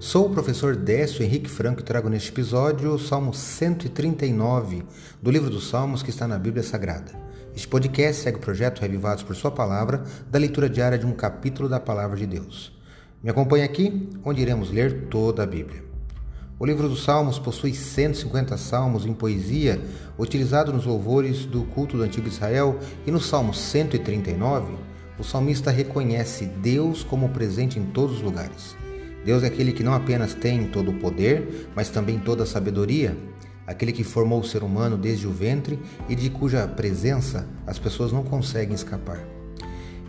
Sou o professor Décio Henrique Franco e trago neste episódio o Salmo 139 do livro dos Salmos que está na Bíblia Sagrada. Este podcast segue o projeto Revivados por Sua Palavra, da leitura diária de um capítulo da Palavra de Deus. Me acompanhe aqui, onde iremos ler toda a Bíblia. O livro dos Salmos possui 150 salmos em poesia, utilizado nos louvores do culto do Antigo Israel, e no Salmo 139, o salmista reconhece Deus como presente em todos os lugares. Deus é aquele que não apenas tem todo o poder, mas também toda a sabedoria, aquele que formou o ser humano desde o ventre e de cuja presença as pessoas não conseguem escapar.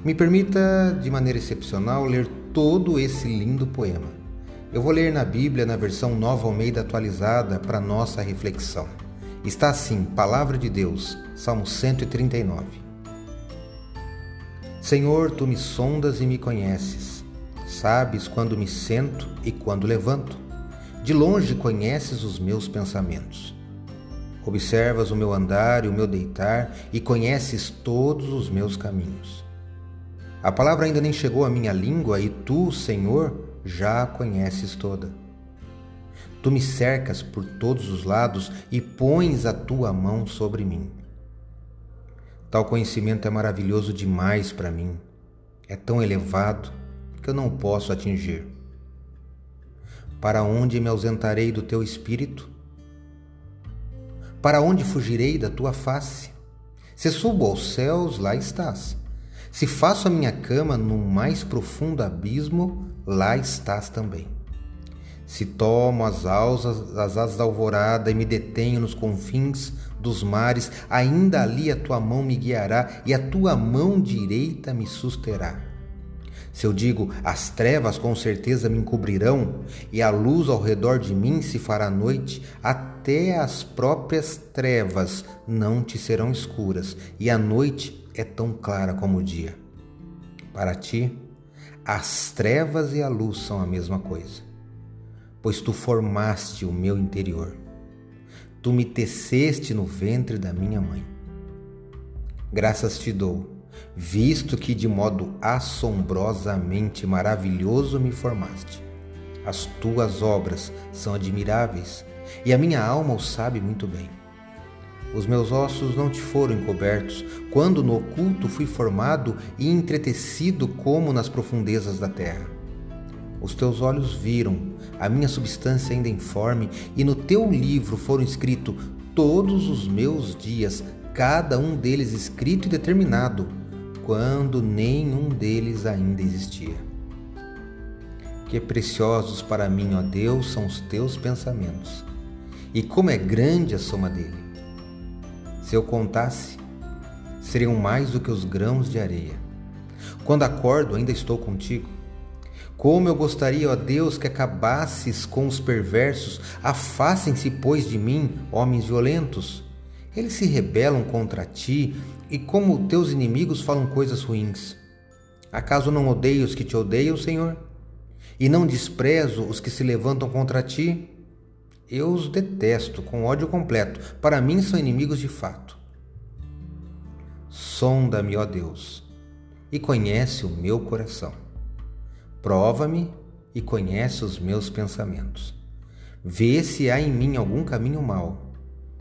Me permita, de maneira excepcional, ler todo esse lindo poema. Eu vou ler na Bíblia na versão Nova Almeida atualizada para nossa reflexão. Está assim, Palavra de Deus, Salmo 139. Senhor, tu me sondas e me conheces. Sabes quando me sento e quando levanto. De longe conheces os meus pensamentos. Observas o meu andar e o meu deitar e conheces todos os meus caminhos. A palavra ainda nem chegou à minha língua e tu, Senhor, já a conheces toda. Tu me cercas por todos os lados e pões a tua mão sobre mim. Tal conhecimento é maravilhoso demais para mim. É tão elevado que eu não posso atingir. Para onde me ausentarei do teu espírito? Para onde fugirei da tua face? Se subo aos céus, lá estás. Se faço a minha cama no mais profundo abismo, lá estás também. Se tomo as asas, as asas da alvorada e me detenho nos confins dos mares, ainda ali a tua mão me guiará e a tua mão direita me susterá. Se eu digo, as trevas com certeza me encobrirão, e a luz ao redor de mim se fará noite, até as próprias trevas não te serão escuras, e a noite é tão clara como o dia. Para ti, as trevas e a luz são a mesma coisa, pois tu formaste o meu interior. Tu me teceste no ventre da minha mãe. Graças te dou visto que de modo assombrosamente maravilhoso me formaste. As tuas obras são admiráveis e a minha alma o sabe muito bem. Os meus ossos não te foram encobertos, quando no oculto fui formado e entretecido como nas profundezas da terra. Os teus olhos viram a minha substância ainda informe, e no teu livro foram escritos todos os meus dias, cada um deles escrito e determinado quando nenhum deles ainda existia. Que preciosos para mim, ó Deus, são os teus pensamentos, e como é grande a soma dele. Se eu contasse, seriam mais do que os grãos de areia. Quando acordo, ainda estou contigo. Como eu gostaria, ó Deus, que acabasses com os perversos, afastem-se, pois, de mim, homens violentos. Eles se rebelam contra ti e como teus inimigos falam coisas ruins. Acaso não odeio os que te odeiam, Senhor? E não desprezo os que se levantam contra ti? Eu os detesto com ódio completo. Para mim são inimigos de fato. Sonda-me, ó Deus, e conhece o meu coração. Prova-me e conhece os meus pensamentos. Vê se há em mim algum caminho mau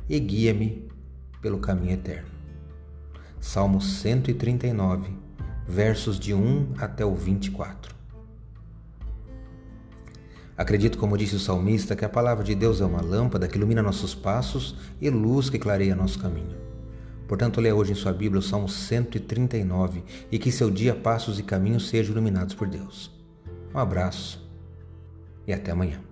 e guia-me pelo caminho eterno. Salmo 139, versos de 1 até o 24. Acredito, como disse o salmista, que a palavra de Deus é uma lâmpada que ilumina nossos passos e luz que clareia nosso caminho. Portanto, leia hoje em sua Bíblia o Salmo 139 e que seu dia, passos e caminhos sejam iluminados por Deus. Um abraço e até amanhã.